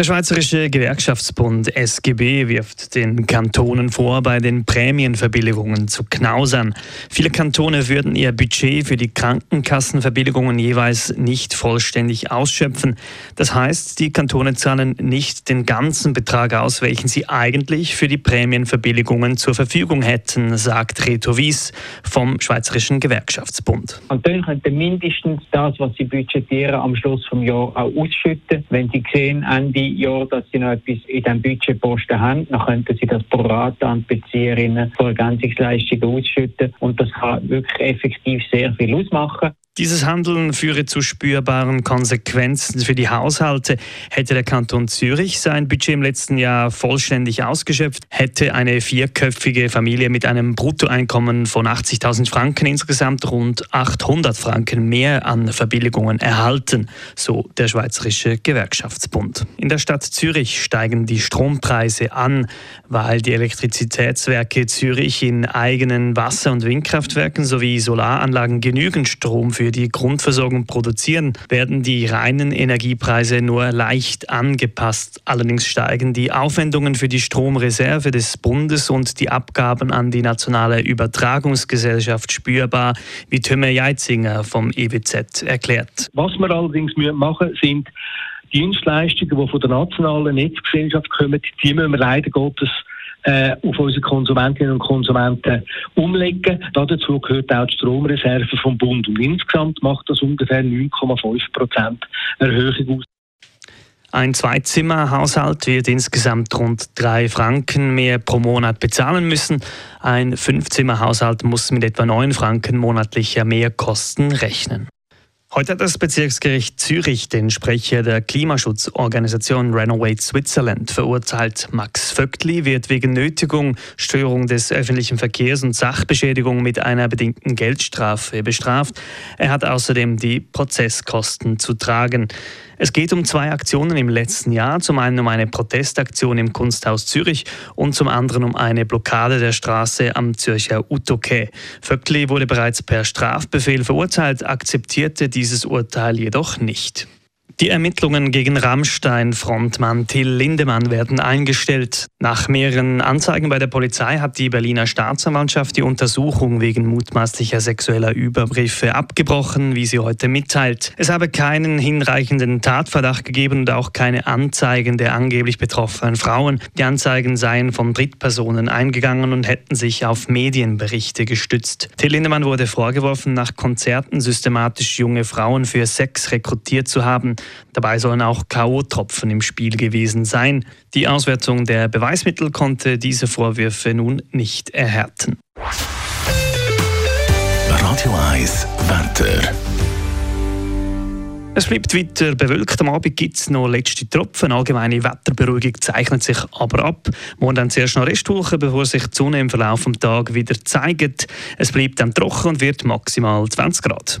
Der Schweizerische Gewerkschaftsbund SGB wirft den Kantonen vor, bei den Prämienverbilligungen zu knausern. Viele Kantone würden ihr Budget für die Krankenkassenverbilligungen jeweils nicht vollständig ausschöpfen. Das heißt, die Kantone zahlen nicht den ganzen Betrag aus, welchen sie eigentlich für die Prämienverbilligungen zur Verfügung hätten, sagt Reto Wies vom Schweizerischen Gewerkschaftsbund. Kantone könnten mindestens das, was sie budgetieren, am Schluss des Jahres auch ausschütten. Wenn sie sehen, Ende Jahr, dass sie noch etwas in diesem Budgetposten haben, dann könnten sie das pro Rata an Bezieherinnen von Ergänzungsleistungen ausschütten und das kann wirklich effektiv sehr viel ausmachen. Dieses Handeln führe zu spürbaren Konsequenzen für die Haushalte. Hätte der Kanton Zürich sein Budget im letzten Jahr vollständig ausgeschöpft, hätte eine vierköpfige Familie mit einem Bruttoeinkommen von 80.000 Franken insgesamt rund 800 Franken mehr an Verbilligungen erhalten, so der Schweizerische Gewerkschaftsbund. In der Stadt Zürich steigen die Strompreise an, weil die Elektrizitätswerke Zürich in eigenen Wasser- und Windkraftwerken sowie Solaranlagen genügend Strom für die Grundversorgung produzieren, werden die reinen Energiepreise nur leicht angepasst. Allerdings steigen die Aufwendungen für die Stromreserve des Bundes und die Abgaben an die nationale Übertragungsgesellschaft spürbar, wie Tömer Jeitzinger vom EWZ erklärt. Was wir allerdings machen sind Dienstleistungen, die von der nationalen Netzgesellschaft kommen, die müssen wir leider Gottes äh, auf unsere Konsumentinnen und Konsumenten umlegen. Dazu gehört auch die Stromreserve vom Bund. Und insgesamt macht das ungefähr 9,5 Prozent Erhöhung aus. Ein Zweizimmerhaushalt wird insgesamt rund drei Franken mehr pro Monat bezahlen müssen. Ein Fünfzimmerhaushalt muss mit etwa neun Franken monatlicher Mehrkosten rechnen. Heute hat das Bezirksgericht Zürich den Sprecher der Klimaschutzorganisation Renovate Switzerland verurteilt. Max Vöckli wird wegen Nötigung, Störung des öffentlichen Verkehrs und Sachbeschädigung mit einer bedingten Geldstrafe bestraft. Er hat außerdem die Prozesskosten zu tragen. Es geht um zwei Aktionen im letzten Jahr. Zum einen um eine Protestaktion im Kunsthaus Zürich und zum anderen um eine Blockade der Straße am Zürcher Utoke. Vöckli wurde bereits per Strafbefehl verurteilt, akzeptierte dieses Urteil jedoch nicht. Die Ermittlungen gegen Rammstein-Frontmann Till Lindemann werden eingestellt. Nach mehreren Anzeigen bei der Polizei hat die Berliner Staatsanwaltschaft die Untersuchung wegen mutmaßlicher sexueller Übergriffe abgebrochen, wie sie heute mitteilt. Es habe keinen hinreichenden Tatverdacht gegeben und auch keine Anzeigen der angeblich betroffenen Frauen. Die Anzeigen seien von Drittpersonen eingegangen und hätten sich auf Medienberichte gestützt. Till Lindemann wurde vorgeworfen, nach Konzerten systematisch junge Frauen für Sex rekrutiert zu haben. Dabei sollen auch K.O.-Tropfen im Spiel gewesen sein. Die Auswertung der Beweismittel konnte diese Vorwürfe nun nicht erhärten. Radio 1 Wetter. Es bleibt weiter bewölkt. Am Abend gibt es noch letzte Tropfen. Allgemeine Wetterberuhigung zeichnet sich aber ab. Morgen dann zuerst noch Restwolken, bevor sich die Sonne im Verlauf des Tages wieder zeigt. Es bleibt dann trocken und wird maximal 20 Grad.